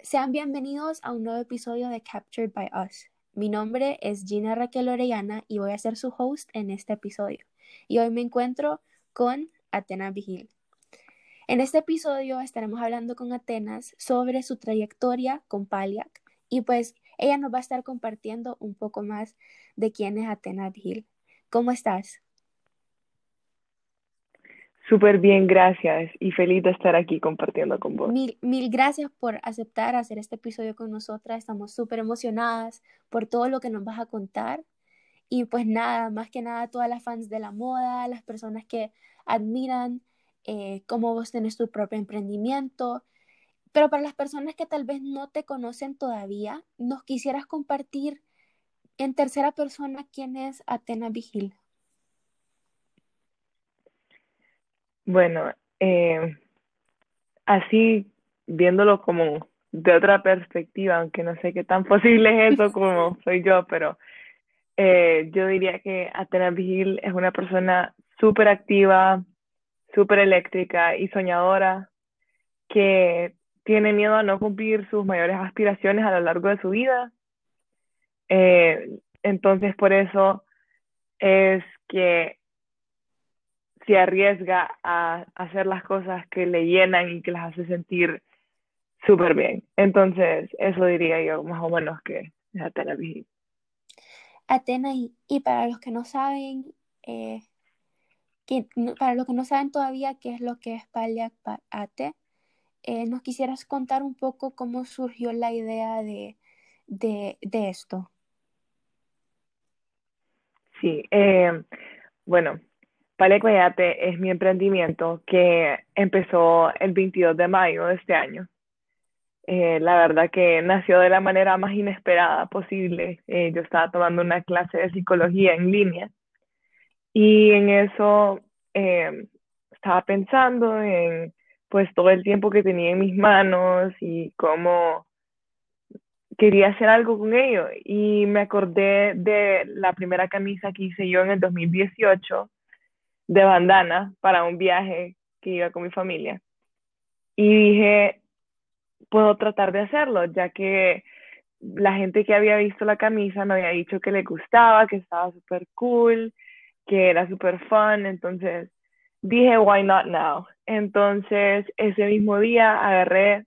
Sean bienvenidos a un nuevo episodio de Captured by Us. Mi nombre es Gina Raquel Orellana y voy a ser su host en este episodio. Y hoy me encuentro con Atenas Vigil. En este episodio estaremos hablando con Atenas sobre su trayectoria con Paliac y pues ella nos va a estar compartiendo un poco más de quién es Atenas Vigil. ¿Cómo estás? Súper bien, gracias y feliz de estar aquí compartiendo con vos. Mil, mil gracias por aceptar hacer este episodio con nosotras. Estamos súper emocionadas por todo lo que nos vas a contar. Y pues nada, más que nada, todas las fans de la moda, las personas que admiran eh, cómo vos tenés tu propio emprendimiento. Pero para las personas que tal vez no te conocen todavía, ¿nos quisieras compartir en tercera persona quién es Atena Vigil? Bueno, eh, así viéndolo como de otra perspectiva, aunque no sé qué tan posible es eso como soy yo, pero eh, yo diría que Atenas Vigil es una persona súper activa, súper eléctrica y soñadora, que tiene miedo a no cumplir sus mayores aspiraciones a lo largo de su vida. Eh, entonces, por eso es que se arriesga a hacer las cosas que le llenan y que las hace sentir súper bien. Entonces, eso diría yo más o menos que es Atena Vigil. Atena, y, para los que no saben, eh, para los que no saben todavía qué es lo que es Paliac Ate, eh, ¿nos quisieras contar un poco cómo surgió la idea de, de, de esto? Sí, eh, bueno, Palecuayate es mi emprendimiento que empezó el 22 de mayo de este año. Eh, la verdad que nació de la manera más inesperada posible. Eh, yo estaba tomando una clase de psicología en línea y en eso eh, estaba pensando en pues todo el tiempo que tenía en mis manos y cómo quería hacer algo con ello. Y me acordé de la primera camisa que hice yo en el 2018 de bandana para un viaje que iba con mi familia. Y dije, puedo tratar de hacerlo, ya que la gente que había visto la camisa me había dicho que le gustaba, que estaba súper cool, que era súper fun, entonces dije, why not now? Entonces, ese mismo día agarré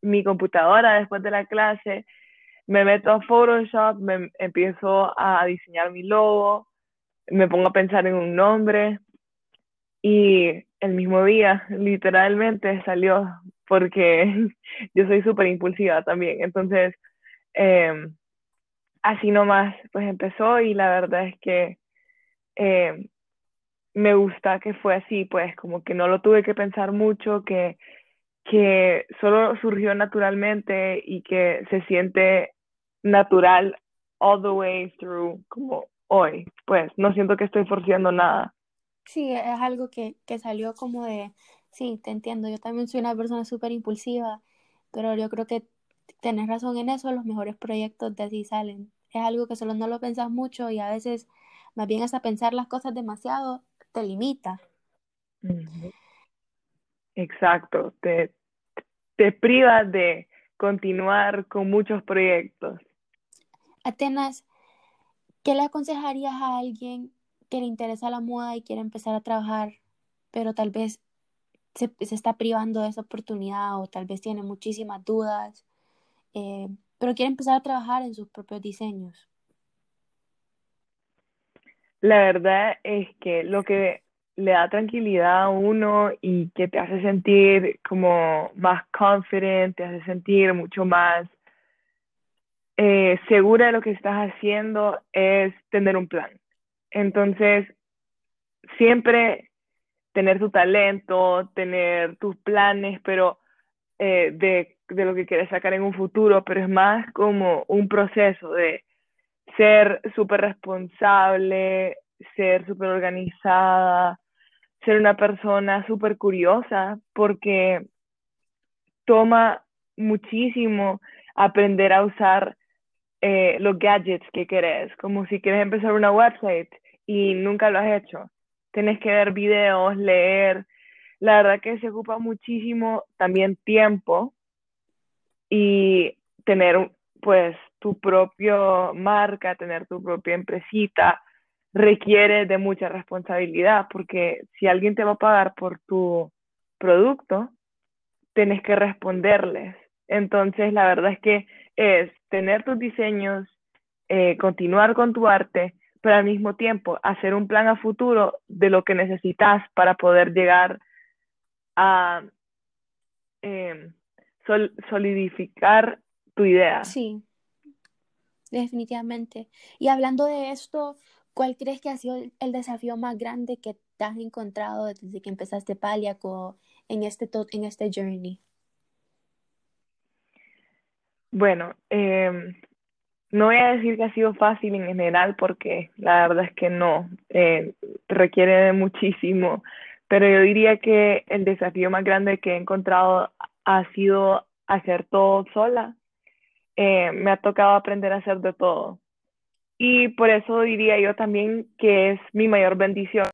mi computadora después de la clase, me meto a Photoshop, me empiezo a diseñar mi logo, me pongo a pensar en un nombre, y el mismo día, literalmente, salió porque yo soy súper impulsiva también. Entonces, em, así nomás, pues empezó y la verdad es que em, me gusta que fue así, pues como que no lo tuve que pensar mucho, que, que solo surgió naturalmente y que se siente natural all the way through como hoy. Pues no siento que estoy forciando nada. Sí, es algo que, que salió como de, sí, te entiendo, yo también soy una persona súper impulsiva, pero yo creo que tenés razón en eso, los mejores proyectos de así salen. Es algo que solo no lo pensás mucho y a veces más bien hasta pensar las cosas demasiado te limita. Exacto, te, te privas de continuar con muchos proyectos. Atenas, ¿qué le aconsejarías a alguien que le interesa la moda y quiere empezar a trabajar, pero tal vez se, está privando de esa oportunidad o tal vez tiene muchísimas dudas, eh, pero quiere empezar a trabajar en sus propios diseños? La verdad es que lo que le da tranquilidad a uno y que te hace sentir como más confident, te hace sentir mucho más eh, segura de lo que estás haciendo es tener un plan. Entonces, siempre tener tu talento, tener tus planes, pero eh, de, de lo que quieres sacar en un futuro, pero es más como un proceso de ser súper responsable, ser súper organizada, ser una persona súper curiosa, porque toma muchísimo aprender a usar eh, los gadgets que querés, como si quieres empezar una website y nunca lo has hecho. Tienes que ver videos, leer. La verdad que se ocupa muchísimo también tiempo y tener pues tu propia marca, tener tu propia empresita, requiere de mucha responsabilidad, porque si alguien te va a pagar por tu producto, tienes que responderles. Entonces, la verdad es que es tener tus diseños, eh, continuar con tu arte, pero al mismo tiempo hacer un plan a futuro de lo que necesitas para poder llegar a em, solidificar tu idea. Sí, definitivamente. Y hablando de esto, ¿cuál crees que ha sido el desafío más grande que has encontrado desde que empezaste Paliaco en este, en este journey? Bueno, em, no voy a decir que ha sido fácil en general porque la verdad es que no, eh, requiere de muchísimo, pero yo diría que el desafío más grande que he encontrado ha sido hacer todo sola. Eh, me ha tocado aprender a hacer de todo. Y por eso diría yo también que es mi mayor bendición,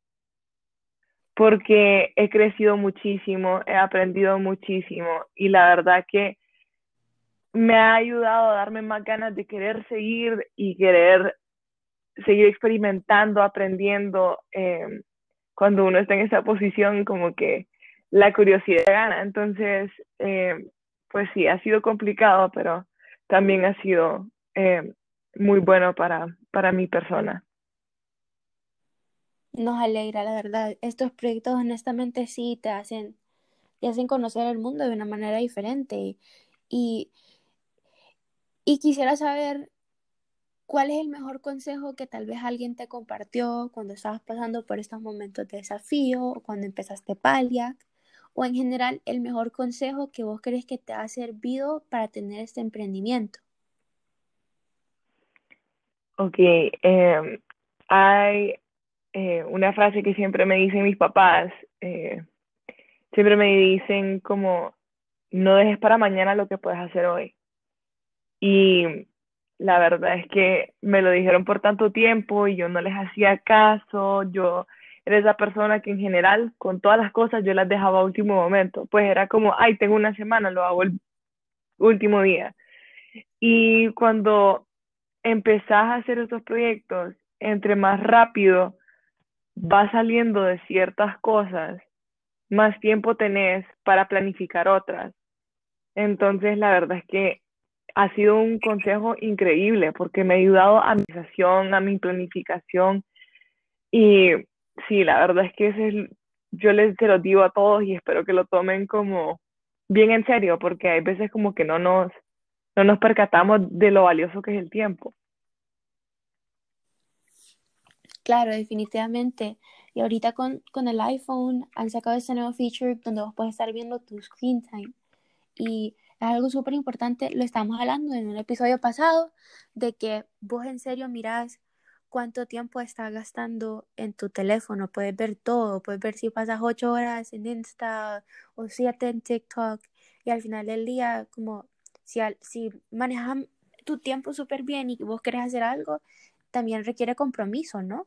porque he crecido muchísimo, he aprendido muchísimo y la verdad que me ha ayudado a darme más ganas de querer seguir y querer seguir experimentando, aprendiendo. Eh, cuando uno está en esa posición, como que la curiosidad gana. Entonces, eh, pues sí, ha sido complicado, pero también ha sido eh, muy bueno para, para mi persona. Nos alegra, la verdad. Estos proyectos honestamente sí te hacen, te hacen conocer el mundo de una manera diferente. Y, y quisiera saber cuál es el mejor consejo que tal vez alguien te compartió cuando estabas pasando por estos momentos de desafío o cuando empezaste Paliac o en general el mejor consejo que vos crees que te ha servido para tener este emprendimiento. Ok, em, hay eh, una frase que siempre me dicen mis papás, eh, siempre me dicen como, no dejes para mañana lo que puedes hacer hoy. Y la verdad es que me lo dijeron por tanto tiempo y yo no les hacía caso, yo era esa persona que en general con todas las cosas yo las dejaba a último momento, pues era como, ay, tengo una semana, lo hago el último día. Y cuando empezás a hacer estos proyectos, entre más rápido vas saliendo de ciertas cosas, más tiempo tenés para planificar otras. Entonces, la verdad es que ha sido un consejo increíble porque me ha ayudado a mi organización, a mi planificación y sí, la verdad es que ese es, yo les se lo digo a todos y espero que lo tomen como bien en serio, porque hay veces como que no nos, no nos percatamos de lo valioso que es el tiempo. Claro, definitivamente. Y ahorita con, con el iPhone han sacado ese nuevo feature donde vos puedes estar viendo tu screen time. Y es algo súper importante, lo estamos hablando en un episodio pasado, de que vos en serio mirás cuánto tiempo estás gastando en tu teléfono. Puedes ver todo, puedes ver si pasas ocho horas en Insta o siete en TikTok y al final del día, como si, si manejas tu tiempo súper bien y vos querés hacer algo, también requiere compromiso, ¿no?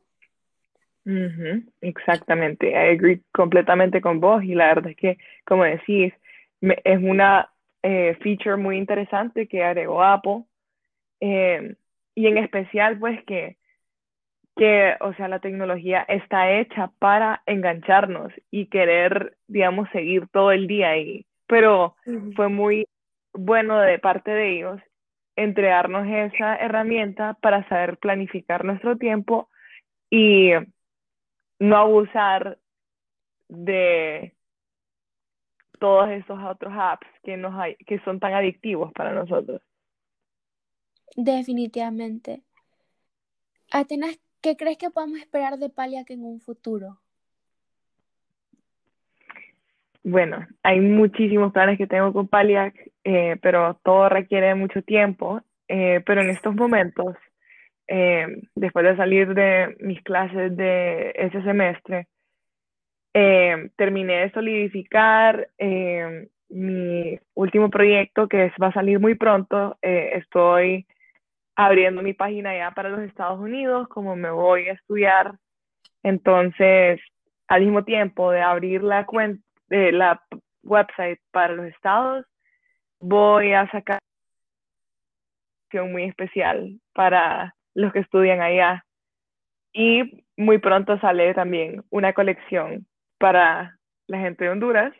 Exactamente, I agree completamente con vos y la verdad es que, como decís, es una eh, feature muy interesante que agregó Apple eh, y en especial pues que que, o sea, la tecnología está hecha para engancharnos y querer, digamos, seguir todo el día ahí. Pero fue muy bueno de parte de ellos entregarnos esa herramienta para saber planificar nuestro tiempo y no abusar de todos esos otros apps que nos hay, que son tan adictivos para nosotros. Definitivamente. Atenas, ¿Qué crees que podemos esperar de Paliac en un futuro? Bueno, hay muchísimos planes que tengo con Paliac, eh, pero todo requiere mucho tiempo. Eh, pero en estos momentos, eh, después de salir de mis clases de ese semestre, terminé de solidificar mi último proyecto que va a salir muy pronto. estoy abriendo mi página ya para los Estados Unidos, como me voy a estudiar Entonces, al mismo tiempo de abrir la cuenta, la website para los estados, voy a sacar muy especial para los que estudian allá. Y muy pronto sale también una colección para la gente de Honduras.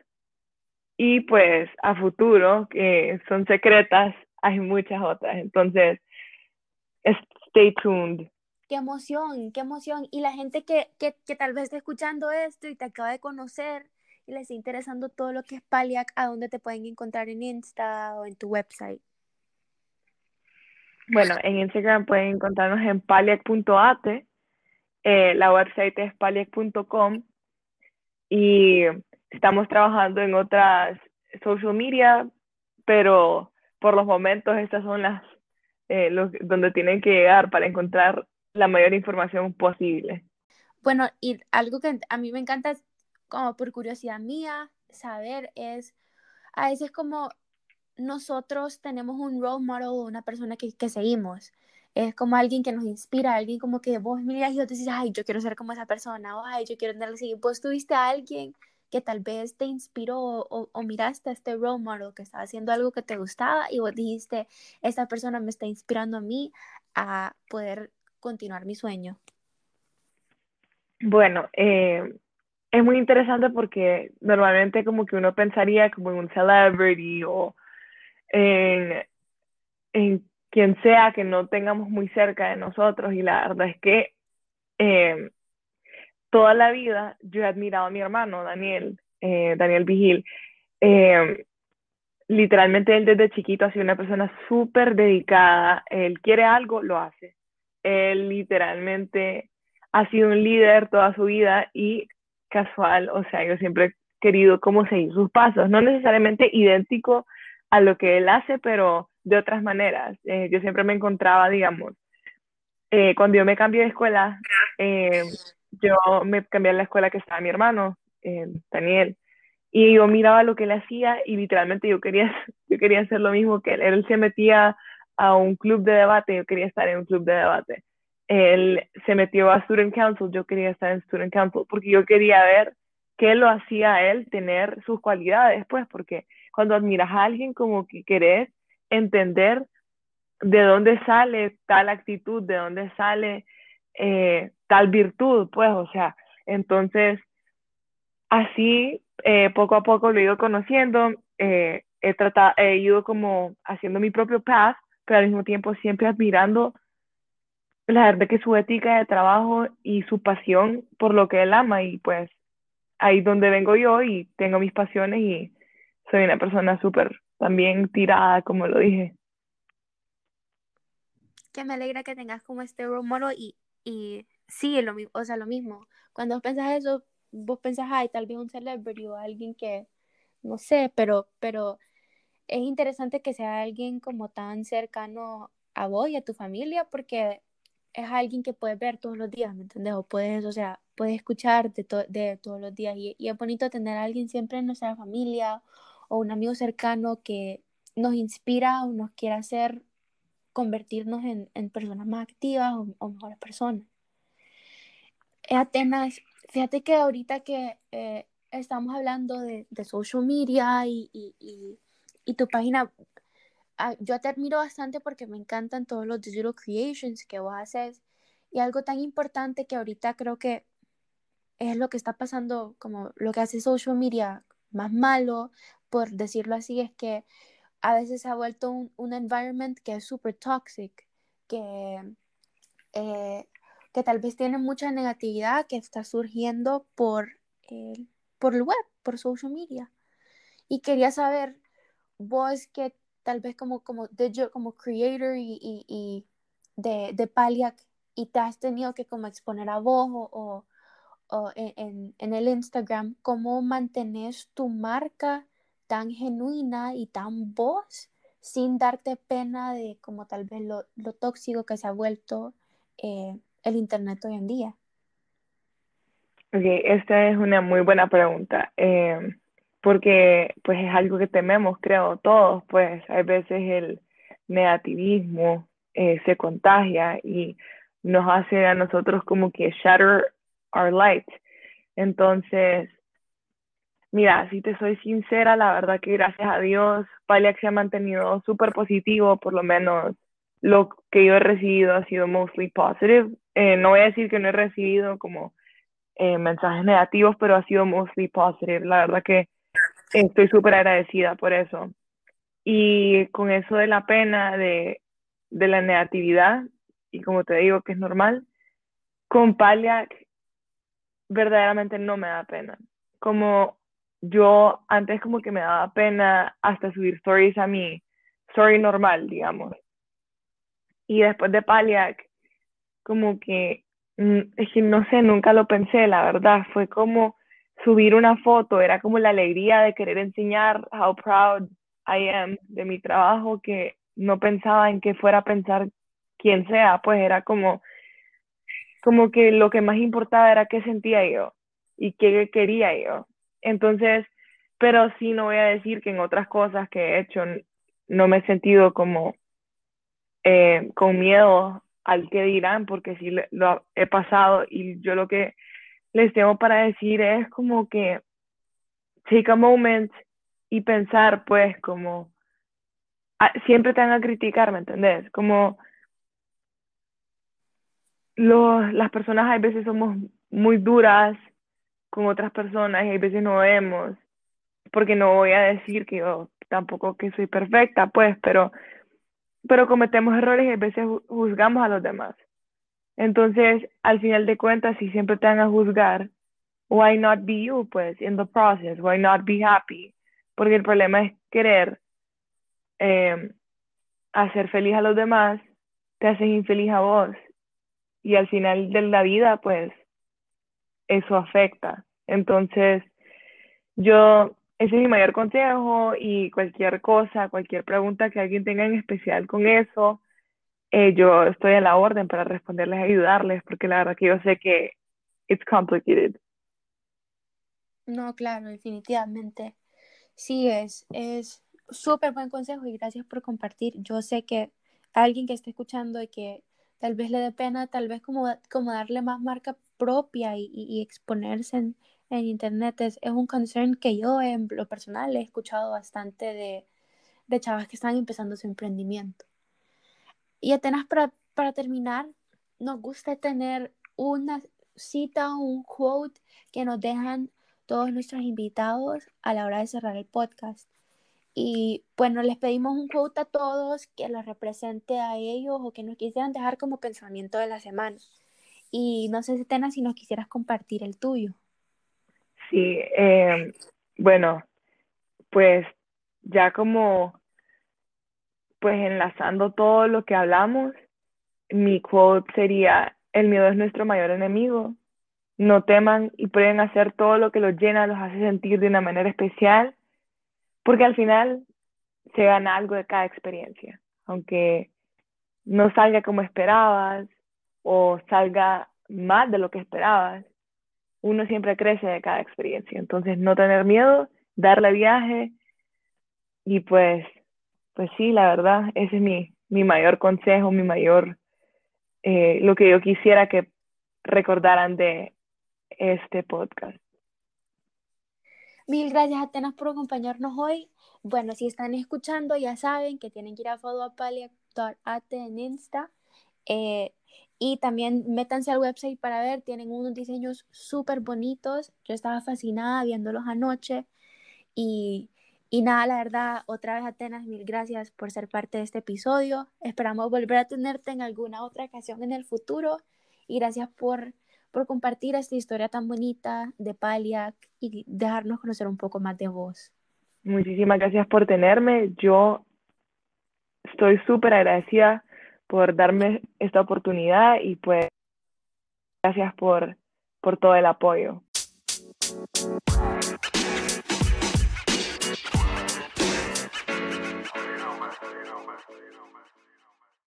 Y pues a futuro, que son secretas, hay muchas otras. Entonces, stay tuned. Qué emoción, qué emoción. Y la gente que, que, que tal vez esté escuchando esto y te acaba de conocer y les está interesando todo lo que es Paliac, ¿a dónde te pueden encontrar en Insta o en tu website? Bueno, en Instagram pueden encontrarnos en paliac.at, eh, la website es paliac.com y estamos trabajando en otras social media, pero por los momentos estas son las eh, donde tienen que llegar para encontrar la mayor información posible. Bueno, y algo que a mí me encanta, como por curiosidad mía, saber es, a veces como nosotros tenemos un role model, una persona que, que seguimos. Es como alguien que nos inspira, alguien como que vos miras y te dices, ay, yo quiero ser como esa persona, o ay, yo quiero tenerle así. Vos tuviste a alguien que tal vez te inspiró o, o, miraste a este role model que estaba haciendo algo que te gustaba y vos dijiste, esta persona me está inspirando a mí a poder continuar mi sueño? Bueno, eh, es muy interesante porque normalmente como que uno pensaría como en un celebrity o en, en quien sea que no tengamos muy cerca de nosotros y la verdad es que eh, toda la vida yo he admirado a mi hermano Daniel, eh, Daniel Vigil. Eh, literalmente él desde chiquito ha sido una persona súper dedicada, él quiere algo, lo hace. Él literalmente ha sido un líder toda su vida y casual, o sea, yo siempre he querido cómo seguir sus pasos, no necesariamente idéntico a lo que él hace, pero de otras maneras. Eh, yo siempre me encontraba, digamos, eh, cuando yo me cambié de escuela, eh, yo me cambié a la escuela que estaba mi hermano, Daniel, y yo miraba lo que él hacía y literalmente yo quería, yo quería hacer lo mismo que él. Él se metía a un club de debate, yo quería estar en un club de debate. Él se metió a Student Council, yo quería estar en Student Council, porque yo quería ver qué lo hacía él tener sus cualidades, pues, porque cuando admiras a alguien como que querés entender de dónde sale tal actitud, de dónde sale eh, tal virtud, pues, o sea, entonces, así eh, poco a poco lo he ido conociendo, eh, he, tratado, he ido como haciendo mi propio path, pero al mismo tiempo siempre admirando la verdad que su ética de trabajo y su pasión por lo que él ama y pues ahí donde vengo yo y tengo mis pasiones y soy una persona súper también tirada, como lo dije. Que me alegra que tengas como este role y, y sí, lo, o sea, lo mismo. Cuando pensás eso, vos pensás, ay, tal vez un celebrity o alguien que, no sé, pero, pero es interesante que sea alguien como tan cercano a vos y a tu familia porque es alguien que puedes ver todos los días, ¿me entiendes? O puedes, o sea, puedes escuchar de, de todos los días y, y, es bonito tener a alguien siempre en nuestra familia o un amigo cercano que nos inspira o nos quiera hacer convertirnos en, en personas más activas o, mejores personas. Eh, Atenas, fíjate que ahorita que eh, estamos hablando de, de social media y, y, y, tu página, Ah, yo te admiro bastante porque me encantan todos los digital creations que vos haces y algo tan importante que ahorita creo que es lo que está pasando, como lo que hace social media más malo, por decirlo así, es que a veces se ha vuelto un, un environment que es súper toxic, que, eh, que tal vez tiene mucha negatividad que está surgiendo por, el, por el web, por social media. Y quería saber, vos que tal vez como, como, como creator y, y, y de, de Paliac y te has tenido que como exponer a vos o, o, en, en, el Instagram, ¿cómo mantenés tu marca tan genuina y tan vos sin darte pena de como tal vez lo, lo tóxico que se ha vuelto eh, el Internet hoy en día? Ok, esta es una muy buena pregunta. Eh, porque pues es algo que tememos, creo, todos, pues a veces el negativismo eh, se contagia y nos hace a nosotros como que shatter our light. Entonces, mira, si te soy sincera, la verdad que gracias a Dios, Paliac se ha mantenido súper positivo, por lo menos lo que yo he recibido ha sido mostly positive. Eh, no voy a decir que no he recibido como eh, mensajes negativos, pero ha sido mostly positive. La verdad que estoy súper agradecida por eso. Y con eso de la pena, de, de la negatividad, y como te digo que es normal, con Paliac verdaderamente no me da pena. Como yo antes como que me daba pena hasta subir stories a mi story normal, digamos. Y después de Paliac, como que, mm, es que no sé, nunca lo pensé, la verdad, fue como subir una foto, era como la alegría de querer enseñar how proud I am de mi trabajo, que no pensaba en que fuera pensar quien sea, pues era como, como que lo que más importaba era qué sentía yo y qué quería yo. Entonces, pero sí no voy a decir que en otras cosas que he hecho no me he sentido como eh, con miedo al que dirán, porque sí lo he pasado y yo lo que les tengo para decir es como que take a moment y pensar pues como ah, siempre te van a criticar, ¿me entendés? Como los, las personas a veces somos muy duras con otras personas y a veces no vemos, porque no voy a decir que yo tampoco que soy perfecta, pues, pero, pero cometemos errores y a veces juzgamos a los demás. Entonces, al final de cuentas, si siempre te van a juzgar, why not be you, pues, in the process, why not be happy? Porque el problema es querer eh, hacer feliz a los demás, te haces infeliz a vos. Y al final de la vida, pues, eso afecta. Entonces, yo, ese es mi mayor consejo y cualquier cosa, cualquier pregunta que alguien tenga en especial con eso, eh, yo estoy a la orden para responderles, ayudarles, porque la verdad que yo sé que it's complicated. No, claro, definitivamente. Sí, es, es súper buen consejo y gracias por compartir. Yo sé que alguien que esté escuchando y que tal vez le dé pena, tal vez como, como darle más marca propia y, exponerse en, internet es, un concern que yo en lo personal he escuchado bastante de, chavas que están empezando su emprendimiento. Y apenas para, terminar, nos gusta tener una cita un quote que nos dejan todos nuestros invitados a la hora de cerrar el podcast. Y bueno, les pedimos un quote a todos que los represente a ellos o que nos quisieran dejar como pensamiento de la semana. Y no sé, Tena, si nos quisieras compartir el tuyo. Sí, eh, bueno, pues ya como, pues enlazando todo lo que hablamos, mi quote sería, el miedo es nuestro mayor enemigo. No teman y pueden hacer todo lo que los llena, los hace sentir de una manera especial, porque al final se gana algo de cada experiencia, aunque no salga como esperabas, o salga más de lo que esperabas, uno siempre crece de cada experiencia. Entonces, no tener miedo, darle viaje y pues, pues sí, la verdad, ese es mi, mi mayor consejo, mi mayor, eh, lo que yo quisiera que recordaran de este podcast. Mil gracias, Atenas, por acompañarnos hoy. Bueno, si están escuchando, ya saben que tienen que ir a follow en Insta. Eh, y también métanse al website para ver, tienen unos diseños súper bonitos. Yo estaba fascinada viéndolos anoche. Y, y nada, la verdad, otra vez Atenas, mil gracias por ser parte de este episodio. Esperamos volver a tenerte en alguna otra ocasión en el futuro. Y gracias por, por compartir esta historia tan bonita de Paliac y dejarnos conocer un poco más de vos. Muchísimas gracias por tenerme. Yo estoy súper agradecida por darme esta oportunidad y pues gracias por, por todo el apoyo.